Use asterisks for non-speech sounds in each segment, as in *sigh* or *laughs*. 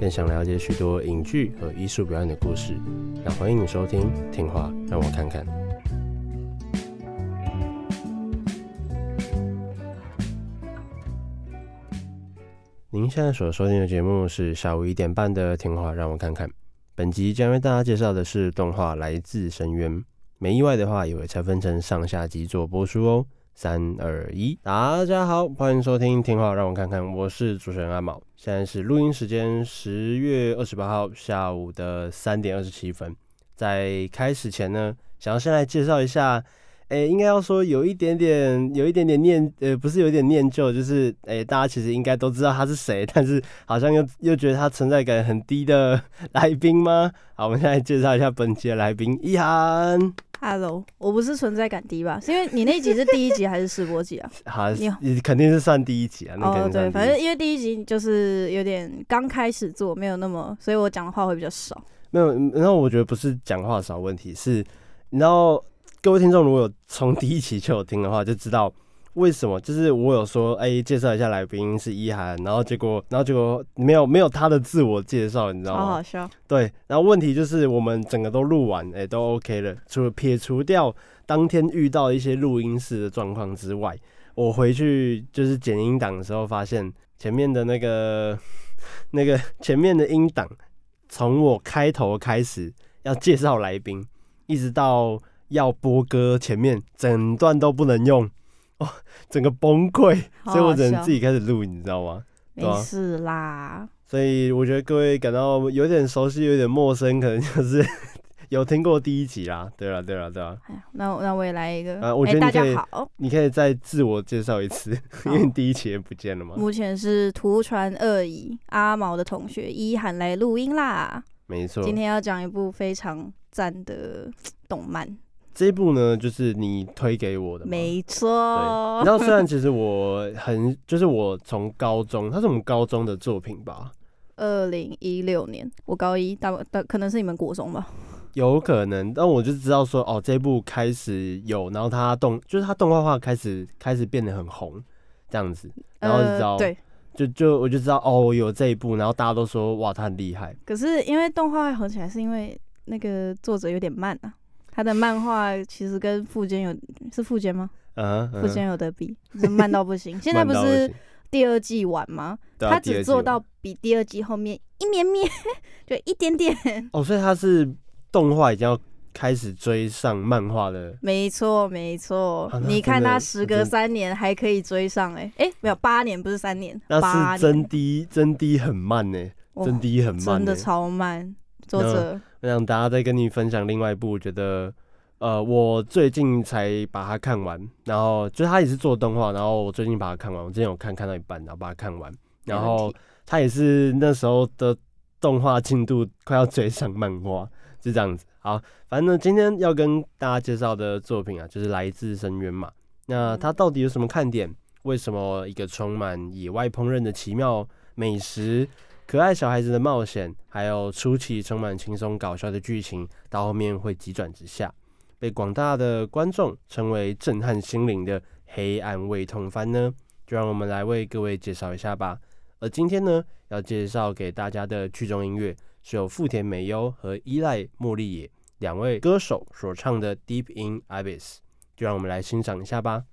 更想了解许多影剧和艺术表演的故事，那欢迎你收听《听话让我看看》。您现在所收听的节目是下午一点半的《听话让我看看》。本集将为大家介绍的是动画《来自深渊》，没意外的话也会拆分成上下集做播出哦。三二一，大家好，欢迎收听听话，让我看看，我是主持人阿毛。现在是录音时间，十月二十八号下午的三点二十七分。在开始前呢，想要先来介绍一下，哎、欸，应该要说有一点点，有一点点念，呃，不是有一点念旧，就是哎、欸，大家其实应该都知道他是谁，但是好像又又觉得他存在感很低的 *laughs* 来宾吗？好，我们现在介绍一下本期的来宾，一涵。Hello，我不是存在感低吧？是因为你那一集是第一集还是试播集啊？*laughs* 好，你你肯定是算第一集啊。哦，对，反正因为第一集就是有点刚开始做，没有那么，所以我讲的话会比较少。没有，然后我觉得不是讲话少问题，是，然后各位听众如果有从第一期就有听的话，就知道。为什么？就是我有说，哎、欸，介绍一下来宾是一涵，然后结果，然后结果没有没有他的自我介绍，你知道吗？好好笑。对，然后问题就是我们整个都录完，哎、欸，都 OK 了，除了撇除掉当天遇到一些录音室的状况之外，我回去就是剪音档的时候，发现前面的那个那个前面的音档，从我开头开始要介绍来宾，一直到要播歌前面，整段都不能用。哦，整个崩溃，所以我只能自己开始录，你知道吗？没事啦。所以我觉得各位感到有点熟悉，有点陌生，可能就是 *laughs* 有听过第一集啦。对啦，对啦，对啦。那那我也来一个。啊，我觉得你可以，欸、大家好，你可以再自我介绍一次，*laughs* 因为你第一集也不见了嘛。目前是图传二乙阿毛的同学一涵来录音啦。没错，今天要讲一部非常赞的动漫。这一部呢，就是你推给我的，没错。然后虽然其实我很，就是我从高中，它是我们高中的作品吧？二零一六年，我高一，大大可能是你们国中吧？有可能，但我就知道说，哦，这一部开始有，然后它动，就是它动画化开始开始变得很红，这样子，然后就知道，呃、对，就就我就知道，哦，有这一部，然后大家都说，哇，他很厉害。可是因为动画会红起来，是因为那个作者有点慢啊。他的漫画其实跟富坚有是富坚吗？嗯、uh，富、坚、uh. 有得比，是慢到不行。现在不是第二季完吗？他只做到比第二季后面一绵绵，就一点点。哦，所以他是动画已经要开始追上漫画了。没错，没错。啊、你看他时隔三年还可以追上、欸，哎哎，没有八年，不是三年，那是真低真低很慢呢、欸，真低很慢、欸，真的超慢。作者。我想大家再跟你分享另外一部，我觉得，呃，我最近才把它看完，然后就是它也是做动画，然后我最近把它看完，我之前有看看到一半，然后把它看完，然后它也是那时候的动画进度快要追上漫画，就这样子。好，反正呢，今天要跟大家介绍的作品啊，就是来自深渊嘛。那它到底有什么看点？为什么一个充满野外烹饪的奇妙美食？可爱小孩子的冒险，还有初期充满轻松搞笑的剧情，到后面会急转直下，被广大的观众称为震撼心灵的黑暗胃痛番呢？就让我们来为各位介绍一下吧。而今天呢，要介绍给大家的剧中音乐，是由富田美优和依赖茉莉野两位歌手所唱的《Deep in Abyss》，就让我们来欣赏一下吧。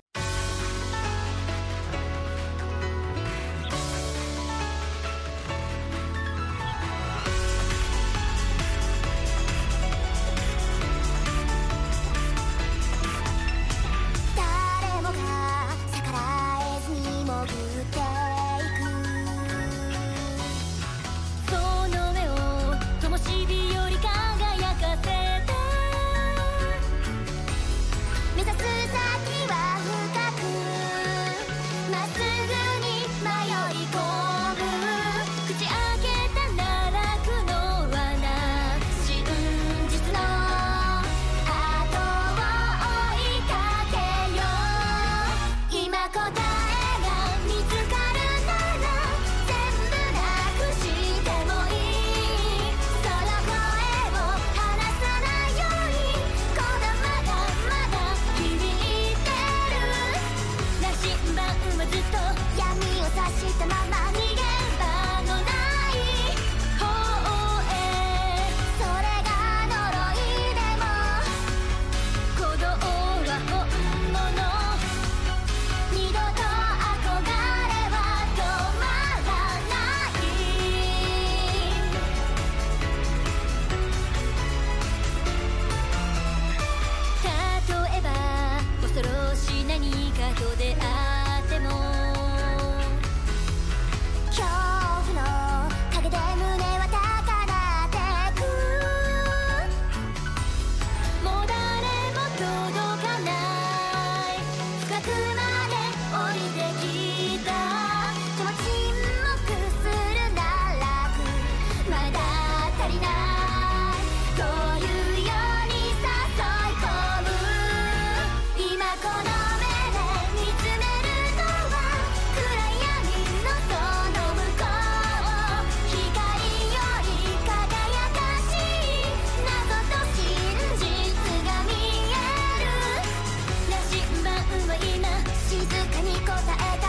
えた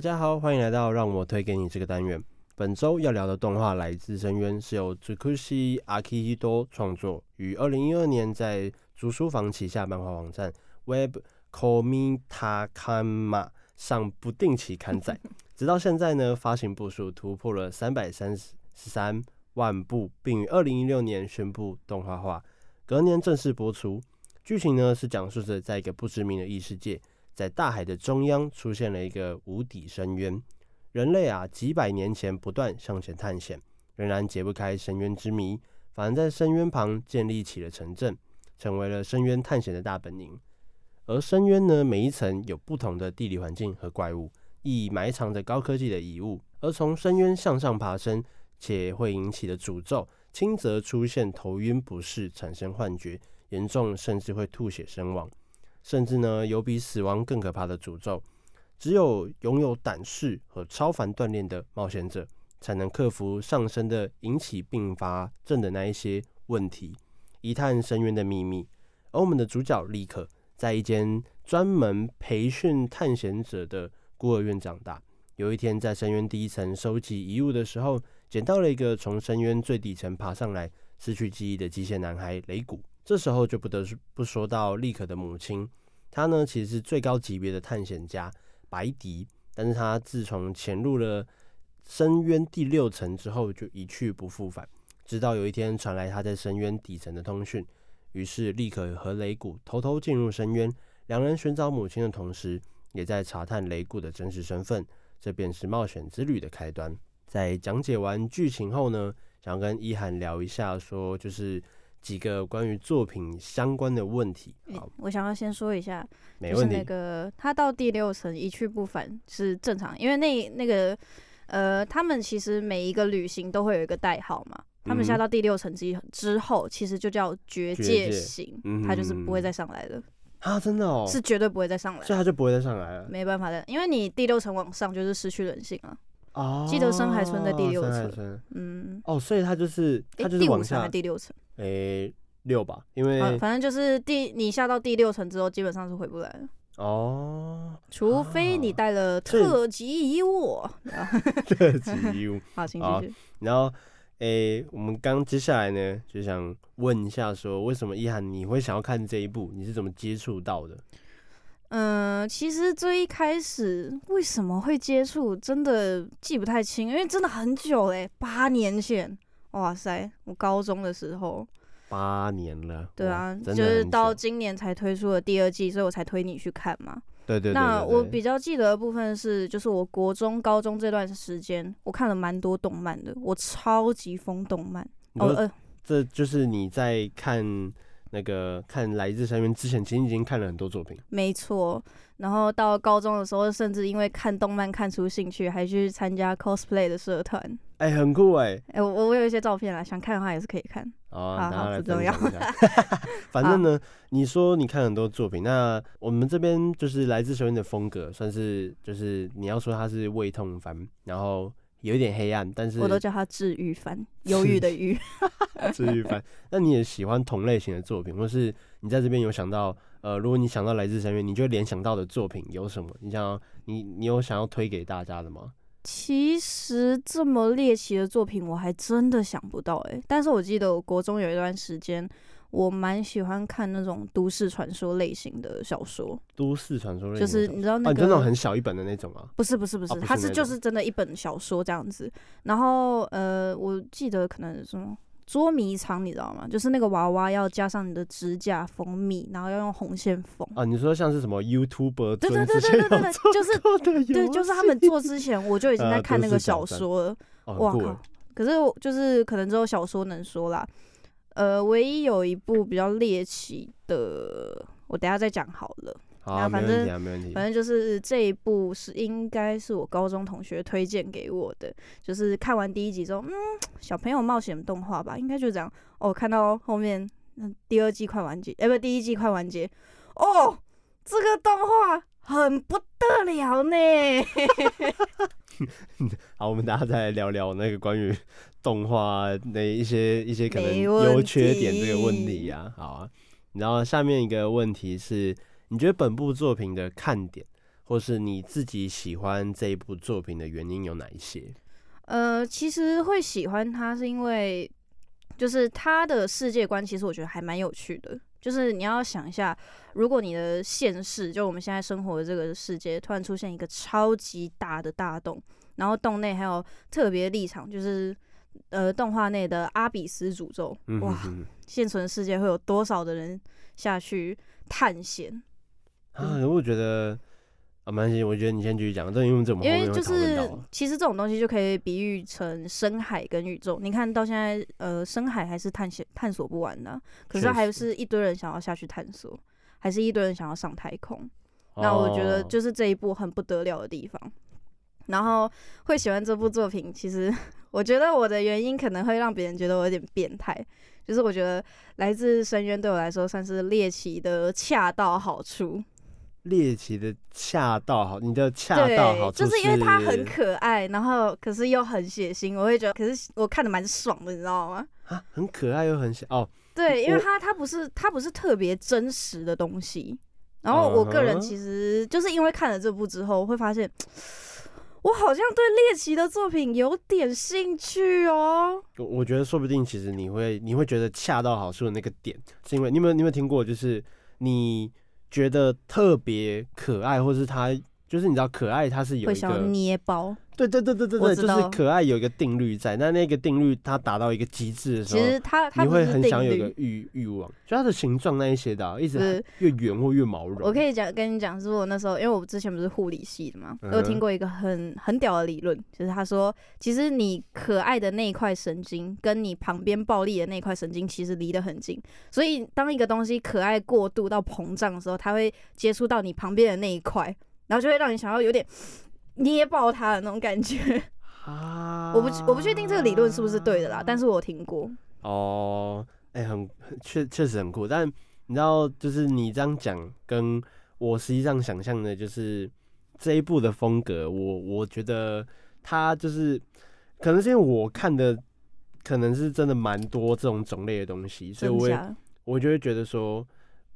大家好，欢迎来到让我推给你这个单元。本周要聊的动画来自深渊，是由 Tsukushi Akihito 创作，于二零一二年在竹书房旗下漫画网站 Web Komitakama 上不定期刊载，直到现在呢，发行部数突破了三百三十三万部，并于二零一六年宣布动画化，隔年正式播出。剧情呢是讲述着在一个不知名的异世界。在大海的中央出现了一个无底深渊，人类啊几百年前不断向前探险，仍然解不开深渊之谜，反而在深渊旁建立起了城镇，成为了深渊探险的大本营。而深渊呢，每一层有不同的地理环境和怪物，亦埋藏着高科技的遗物。而从深渊向上爬升且会引起的诅咒，轻则出现头晕不适、产生幻觉，严重甚至会吐血身亡。甚至呢，有比死亡更可怕的诅咒。只有拥有胆识和超凡锻炼的冒险者，才能克服上升的引起并发症的那一些问题，一探深渊的秘密。而我们的主角莉可，在一间专门培训探险者的孤儿院长大。有一天，在深渊第一层收集遗物的时候，捡到了一个从深渊最底层爬上来、失去记忆的机械男孩雷古。这时候就不得不说到莉可的母亲，她呢其实是最高级别的探险家白迪，但是她自从潜入了深渊第六层之后就一去不复返，直到有一天传来她在深渊底层的通讯，于是莉可和雷古偷偷进入深渊，两人寻找母亲的同时，也在查探雷古的真实身份，这便是冒险之旅的开端。在讲解完剧情后呢，想跟伊涵聊一下，说就是。几个关于作品相关的问题，好，欸、我想要先说一下，没问题。那个他到第六层一去不返是正常，因为那那个呃，他们其实每一个旅行都会有一个代号嘛。他们下到第六层之之后，其实就叫绝界行，嗯、他就是不会再上来了。啊，真的哦，是绝对不会再上来，所以他就不会再上来了。没办法的，因为你第六层往上就是失去人性了。哦，记得深海村在第六层，嗯，哦，所以它就是他就是往下、欸、第六层，诶、欸，六吧，因为、啊、反正就是第你下到第六层之后，基本上是回不来了。哦，除非你带了特级衣物，*laughs* 特级衣物，*laughs* 好，请继续。然后，诶、欸，我们刚接下来呢，就想问一下，说为什么一涵你会想要看这一部？你是怎么接触到的？嗯，其实最一开始为什么会接触，真的记不太清，因为真的很久嘞，八年前，哇塞，我高中的时候，八年了，对啊，就是到今年才推出了第二季，所以我才推你去看嘛。对对，对，对，对，那我比较记得的部分是，就是我国中、高中这段时间，我看了蛮多动漫的，我超级疯动漫。哦，呃，这就是你在看。那个看《来自深渊》之前，其实已经看了很多作品。没错，然后到高中的时候，甚至因为看动漫看出兴趣，还去参加 cosplay 的社团。哎、欸，很酷哎、欸！哎、欸，我我有一些照片啊，想看的话也是可以看。哦，好好，不重要。*laughs* 反正呢，你说你看很多作品，那我们这边就是《来自深渊》的风格，算是就是你要说它是胃痛番，然后。有一点黑暗，但是我都叫他治愈番，忧郁的 *laughs* 郁，*laughs* 治愈番。那你也喜欢同类型的作品，或是你在这边有想到，呃，如果你想到来自深渊，你就联想到的作品有什么？你想要，你你有想要推给大家的吗？其实这么猎奇的作品，我还真的想不到哎、欸。但是我记得我国中有一段时间。我蛮喜欢看那种都市传说类型的小说。都市传说类型就是你知道那个，啊、那种很小一本的那种啊？不是不是不是，它是就是真的一本小说这样子。然后呃，我记得可能什么捉迷藏，你知道吗？就是那个娃娃要加上你的指甲蜂蜜，然后要用红线缝。啊，你说像是什么 YouTuber？对对对对对对对，就是对，就是他们做之前我就已经 *laughs* 在看那个小说了。呃、哇靠！可是就是可能只有小说能说啦。呃，唯一有一部比较猎奇的，我等下再讲好了。好啊，反正没问题啊，没问题。反正就是这一部是应该是我高中同学推荐给我的，就是看完第一集之后，嗯，小朋友冒险动画吧，应该就这样。哦，看到后面，嗯，第二季快完结，哎，不，第一季快完结。哦，这个动画很不得了呢。*laughs* *laughs* 好，我们大家再来聊聊那个关于。动画那一些一些可能优缺点这个问题呀、啊，好啊。然后下面一个问题是，你觉得本部作品的看点，或是你自己喜欢这一部作品的原因有哪一些？呃，其实会喜欢它是因为，就是它的世界观，其实我觉得还蛮有趣的。就是你要想一下，如果你的现世，就我们现在生活的这个世界，突然出现一个超级大的大洞，然后洞内还有特别立场，就是呃，动画内的阿比斯诅咒，哇，现存世界会有多少的人下去探险？啊，我觉得。啊，没关系，我觉得你先继续讲，这因为这么因为就是其实这种东西就可以比喻成深海跟宇宙。你看到现在，呃，深海还是探险探索不完的，啊，可是还是一堆人想要下去探索，还是一堆人想要上太空。那我觉得就是这一部很不得了的地方。然后会喜欢这部作品，其实 *laughs* 我觉得我的原因可能会让别人觉得我有点变态，就是我觉得来自深渊对我来说算是猎奇的恰到好处。猎奇的恰到好，你的恰到好处是，就是因为它很可爱，然后可是又很血腥，我会觉得，可是我看的蛮爽的，你知道吗？啊，很可爱又很血哦。对，因为它它不是它不是特别真实的东西，然后我个人其实就是因为看了这部之后，会发现我好像对猎奇的作品有点兴趣哦。我我觉得说不定其实你会你会觉得恰到好处的那个点，是因为你有没有你有没有听过，就是你。觉得特别可爱，或是他就是你知道可爱，它是有一个会想捏包。对对对对对对，就是可爱有一个定律在，那那个定律它达到一个极致的时候，其实它它你会很想有一个欲欲望，就它的形状那一些的、啊，一直越圆或越毛绒。我可以讲跟你讲，是我那时候，因为我之前不是护理系的嘛，我有听过一个很很屌的理论，就是他说，其实你可爱的那一块神经，跟你旁边暴力的那一块神经，其实离得很近，所以当一个东西可爱过度到膨胀的时候，它会接触到你旁边的那一块，然后就会让你想要有点。捏爆他的那种感觉啊！我不我不确定这个理论是不是对的啦，但是我听过。哦，哎、欸，很确确实很酷，但你知道，就是你这样讲，跟我实际上想象的，就是这一部的风格，我我觉得他就是可能是因为我看的可能是真的蛮多这种种类的东西，所以我也我就会觉得说。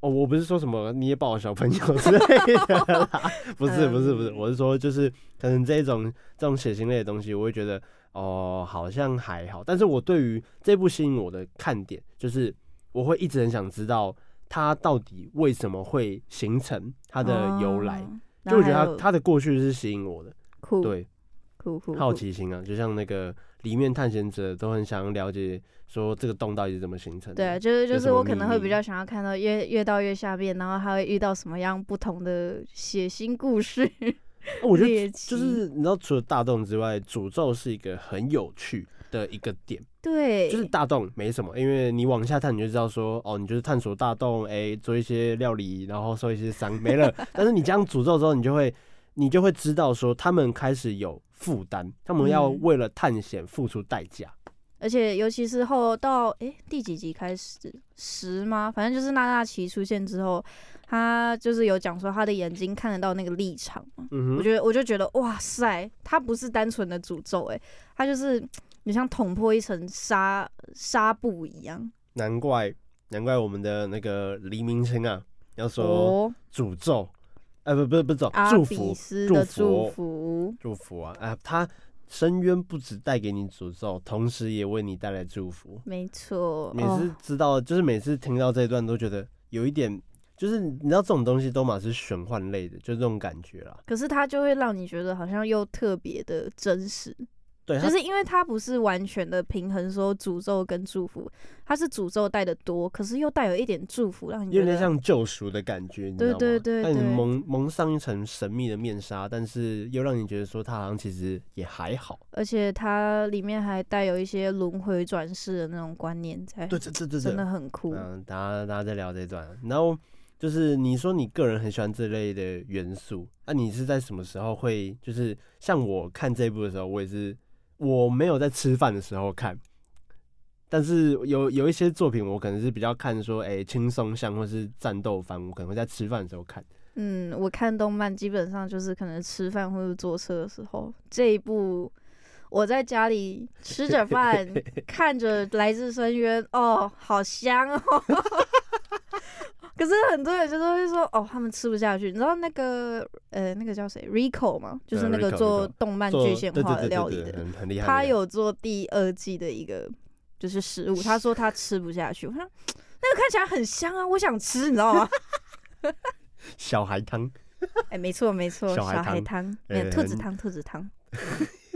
哦，我不是说什么捏爆小朋友之类的啦，不是不是不是，我是说就是可能这种这种血腥类的东西，我会觉得哦好像还好，但是我对于这部吸引我的看点，就是我会一直很想知道它到底为什么会形成它的由来，哦、就我觉得它它的过去是吸引我的，酷对，酷酷，好奇心啊，就像那个里面探险者都很想了解。说这个洞到底是怎么形成的？对，就是就是我可能会比较想要看到越越到越下面，然后还会遇到什么样不同的血腥故事。*laughs* 哦、我觉得就是你知道，除了大洞之外，诅咒是一个很有趣的一个点。对，就是大洞没什么，因为你往下探你就知道说，哦，你就是探索大洞，哎，做一些料理，然后受一些伤，没了。*laughs* 但是你这样诅咒之后，你就会你就会知道说，他们开始有负担，他们要为了探险付出代价。嗯而且，尤其是后到诶、欸、第几集开始十吗？反正就是娜娜奇出现之后，他就是有讲说他的眼睛看得到那个立场。嗯、我觉得我就觉得哇塞，他不是单纯的诅咒，诶，他就是你像捅破一层纱纱布一样。难怪难怪我们的那个黎明星啊，要说诅咒，欸、不不不，走祝福祝福祝福啊，哎、呃、他。深渊不止带给你诅咒，同时也为你带来祝福。没错，每次知道，就是每次听到这一段，都觉得有一点，就是你知道这种东西都嘛是玄幻类的，就这种感觉啦。可是它就会让你觉得好像又特别的真实。对，就是因为它不是完全的平衡，说诅咒跟祝福，它是诅咒带的多，可是又带有一点祝福，让你有点像救赎的感觉，你知道吗？对对对，你蒙蒙上一层神秘的面纱，但是又让你觉得说它好像其实也还好，而且它里面还带有一些轮回转世的那种观念在，对对对对，真的很酷。嗯，大家大家在聊这段，然后就是你说你个人很喜欢这类的元素，那、啊、你是在什么时候会就是像我看这一部的时候，我也是。我没有在吃饭的时候看，但是有有一些作品，我可能是比较看说，哎，轻松向或是战斗番，我可能会在吃饭的时候看。嗯，我看动漫基本上就是可能吃饭或者坐车的时候。这一部我在家里吃着饭，*laughs* 看着《来自深渊》，哦，好香哦！可是很多人就是会说，哦，他们吃不下去。你知道那个呃，那个叫谁？Rico 吗？就是那个做动漫具现化的料理的。他有做第二季的一个就是食物，*laughs* 他说他吃不下去。我说那个看起来很香啊，我想吃，你知道吗？*laughs* 小孩汤。哎、欸，没错没错，小孩汤，没有兔子汤，兔子汤。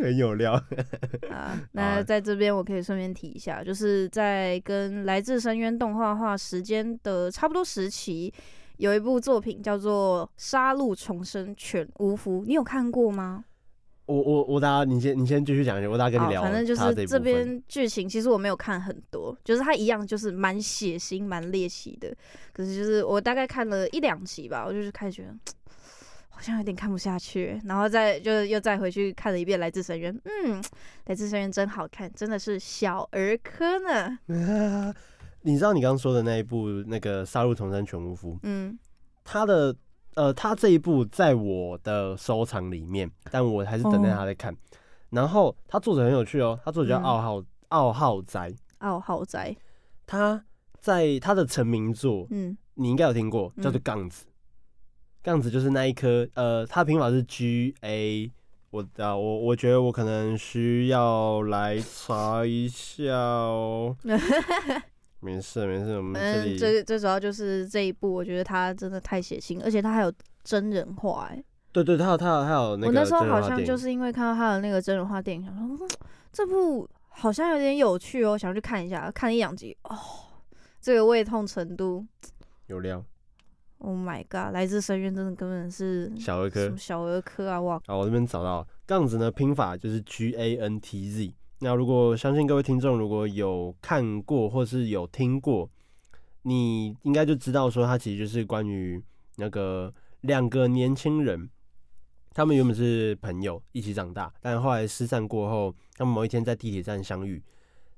很有料 *laughs* 啊！那在这边我可以顺便提一下，就是在跟《来自深渊》动画化时间的差不多时期，有一部作品叫做《杀戮重生犬无夫》，你有看过吗？我我我大家，你先你先继续讲一下，我大家跟你聊。反正就是这边剧情，其实我没有看很多，就是它一样就是蛮血腥、蛮猎奇的。可是就是我大概看了一两集吧，我就是开始觉得。好像有点看不下去，然后再就又再回去看了一遍《来自深渊》。嗯，《来自深渊》真好看，真的是小儿科呢。*laughs* 你知道你刚刚说的那一部那个《杀入重生犬屋夫》？嗯，他的呃，他这一部在我的收藏里面，但我还是等待他在看。哦、然后他作者很有趣哦，他作者叫奥浩奥浩哉。奥浩哉，他在他的成名作，嗯，你应该有听过，叫做《杠子》。这样子就是那一颗，呃，它的拼法是 G A，我啊，我我觉得我可能需要来查一下哦。*laughs* 没事没事，我们这里最最主要就是这一部，我觉得它真的太血腥，而且它还有真人化，哎，对对，它有它有它有那个。我那时候好像就是因为看到它的那个真人化电影，想说这部好像有点有趣哦，想去看一下，看一两集哦，这个胃痛程度有料。Oh my god！来自深渊真的根本是小儿科，小儿科啊！哇！好，我这边找到杠子呢，拼法就是 G A N T Z。那如果相信各位听众如果有看过或是有听过，你应该就知道说，它其实就是关于那个两个年轻人，他们原本是朋友，一起长大，但后来失散过后，他们某一天在地铁站相遇，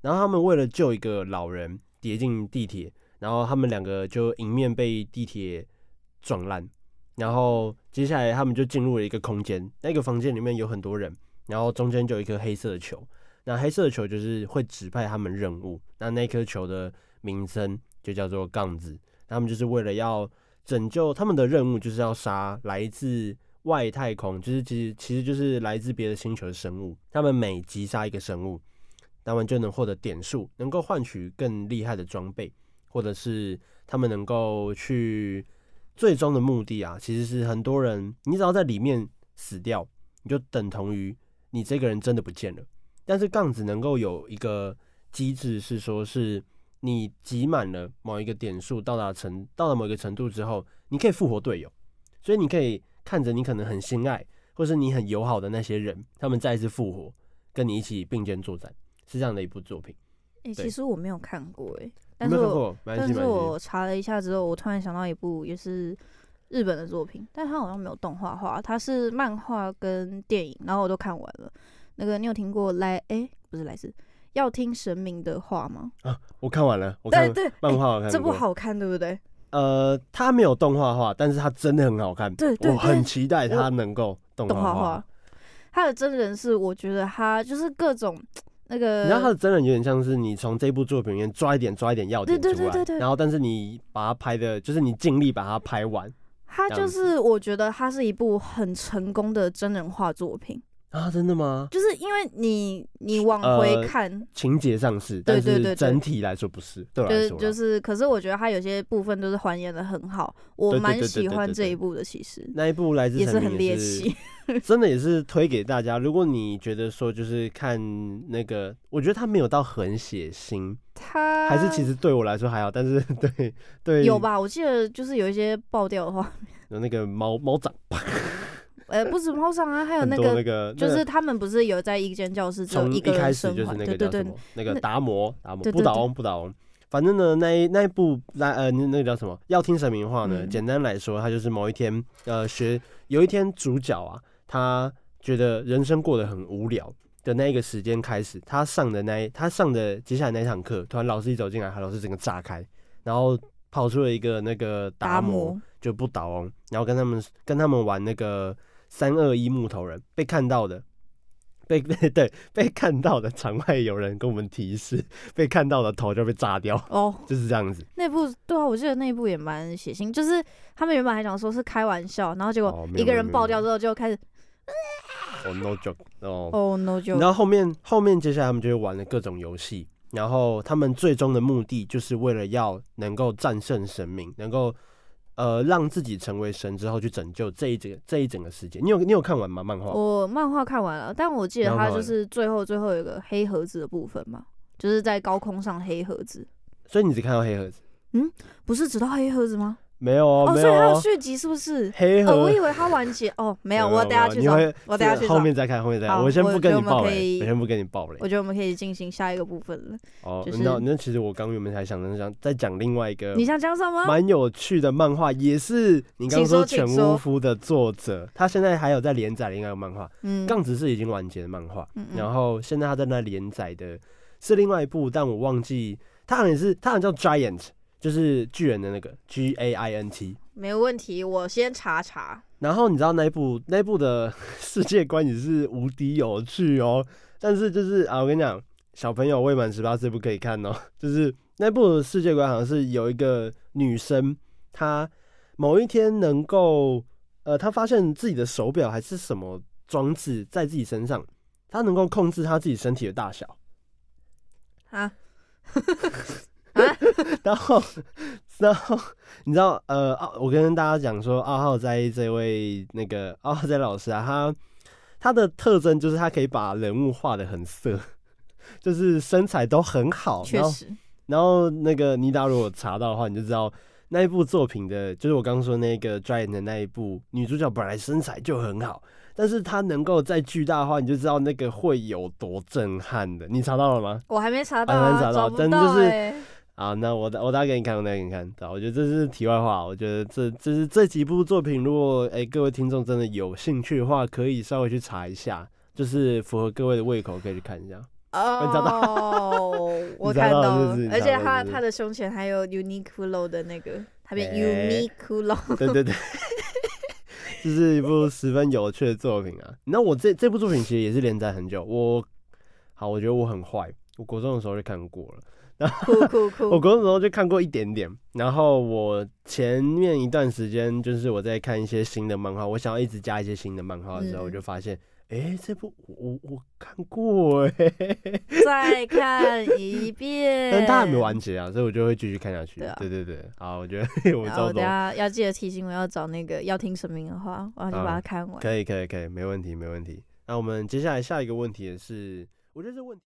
然后他们为了救一个老人，跌进地铁。然后他们两个就迎面被地铁撞烂，然后接下来他们就进入了一个空间，那个房间里面有很多人，然后中间就有一颗黑色的球，那黑色的球就是会指派他们任务，那那颗球的名称就叫做杠子，他们就是为了要拯救，他们的任务就是要杀来自外太空，就是其实其实就是来自别的星球的生物，他们每击杀一个生物，他们就能获得点数，能够换取更厉害的装备。或者是他们能够去最终的目的啊，其实是很多人，你只要在里面死掉，你就等同于你这个人真的不见了。但是杠子能够有一个机制，是说是你集满了某一个点数，到达程到了某一个程度之后，你可以复活队友，所以你可以看着你可能很心爱或是你很友好的那些人，他们再一次复活，跟你一起并肩作战，是这样的一部作品。哎、欸，其实我没有看过哎、欸。但是我，但是我查了一下之后，我突然想到一部也是日本的作品，但它好像没有动画化，它是漫画跟电影，然后我都看完了。那个你有听过来？哎、欸，不是来自要听神明的话吗？啊，我看完了，我看对漫画好看，这部好看，对不对？呃，它没有动画化，但是它真的很好看。对，对，对，我很期待它能够动画化。它的真人是，我觉得它就是各种。那个，你知道他的真人有点像是你从这部作品里面抓一点抓一点要点出来，对对对对对，然后但是你把它拍的，就是你尽力把它拍完。他就是我觉得他是一部很成功的真人化作品。啊，真的吗？就是因为你你往回看，呃、情节上是，对对对整体来说不是。对，就是就是，可是我觉得它有些部分都是还原的很好，我蛮喜欢这一部的。其实那一部来自也是很猎奇，*laughs* 真的也是推给大家。如果你觉得说就是看那个，我觉得它没有到很血腥，它还是其实对我来说还好，但是 *laughs* 对对有吧？我记得就是有一些爆掉的画面，有那个猫猫掌。*laughs* 呃，不止猫上啊，还有那个，那个、就是他们不是有在一间教室，只有一个人生还，对对对，那个达摩，达摩 *laughs* 不倒翁，不倒翁。反正呢，那一那一部那呃，那个叫什么？要听神明话呢？嗯、简单来说，他就是某一天，呃，学有一天主角啊，他觉得人生过得很无聊的那一个时间开始，他上的那一他上的接下来那堂课，突然老师一走进来，他老师整个炸开，然后跑出了一个那个达摩，就不倒翁，然后跟他们跟他们玩那个。三二一木头人被看到的，被被 *laughs* 对被看到的场外有人跟我们提示，*laughs* 被看到的头就被炸掉哦，*laughs* 就是这样子。那部对啊，我记得那部也蛮血腥，就是他们原本还想说是开玩笑，然后结果一个人爆掉之后就开始。哦、oh,，no joke，哦、oh, no joke。然后后面后面接下来他们就会玩了各种游戏，然后他们最终的目的就是为了要能够战胜神明，能够呃让自己成为神之后去拯救这一整这一整个世界。你有你有看完吗？漫画？我漫画看完了，但我记得它就是最后最后有个黑盒子的部分嘛，就是在高空上黑盒子。所以你只看到黑盒子？嗯，不是只到黑盒子吗？没有哦，所以还有续集是不是？黑盒，我以为它完结哦，没有，我等下去找，我等下去后面再看，后面再看。我先不跟你爆雷，我先不跟你爆雷。我觉得我们可以进行下一个部分了。哦，那那其实我刚原本还想着想再讲另外一个，你想讲什么？蛮有趣的漫画，也是你刚刚说犬屋夫的作者，他现在还有在连载另外一个漫画，嗯，杠子是已经完结的漫画，然后现在他在那连载的是另外一部，但我忘记他好像是他好像叫 Giant。就是巨人的那个 G A I N T，没有问题，我先查查。然后你知道那一部那一部的 *laughs* 世界观也是无敌有趣哦。但是就是啊，我跟你讲，小朋友未满十八岁不可以看哦。就是那部的世界观好像是有一个女生，她某一天能够呃，她发现自己的手表还是什么装置在自己身上，她能够控制她自己身体的大小。啊。*laughs* *laughs* 然后，然后你知道，呃，我跟大家讲说，二号在这位那个二号在老师啊，他他的特征就是他可以把人物画的很色，*laughs* 就是身材都很好。确实。然后那个妮达如果查到的话，你就知道那一部作品的，就是我刚刚说那个 Giant 的那一部女主角本来身材就很好，但是她能够再巨大的话，你就知道那个会有多震撼的。你查到了吗？我还没查到，啊，还没查到，真的就是。好，那我我打给你看，我打给你看。我觉得这是题外话。我觉得这这是这几部作品，如果哎、欸、各位听众真的有兴趣的话，可以稍微去查一下，就是符合各位的胃口，可以去看一下。哦，*laughs* 我看到，而且他他的胸前还有 Uniqlo 的那个，他变 Uniqlo、欸。对对对，*laughs* 这是一部十分有趣的作品啊。那我这这部作品其实也是连载很久。我好，我觉得我很坏，我国中的时候就看过了。酷酷酷！*laughs* 我国中时候就看过一点点，然后我前面一段时间就是我在看一些新的漫画，我想要一直加一些新的漫画的时候，我就发现，哎、这部我我看过哎、欸，再看一遍，*laughs* 但它还没完结啊，所以我就会继续看下去。对啊，对对对，好，我觉得 *laughs* 我我等下要记得提醒我要找那个要听神明的话，我要去把它看完。可以可以可以，没问题没问题。那我们接下来下一个问题也是，我觉得这问题。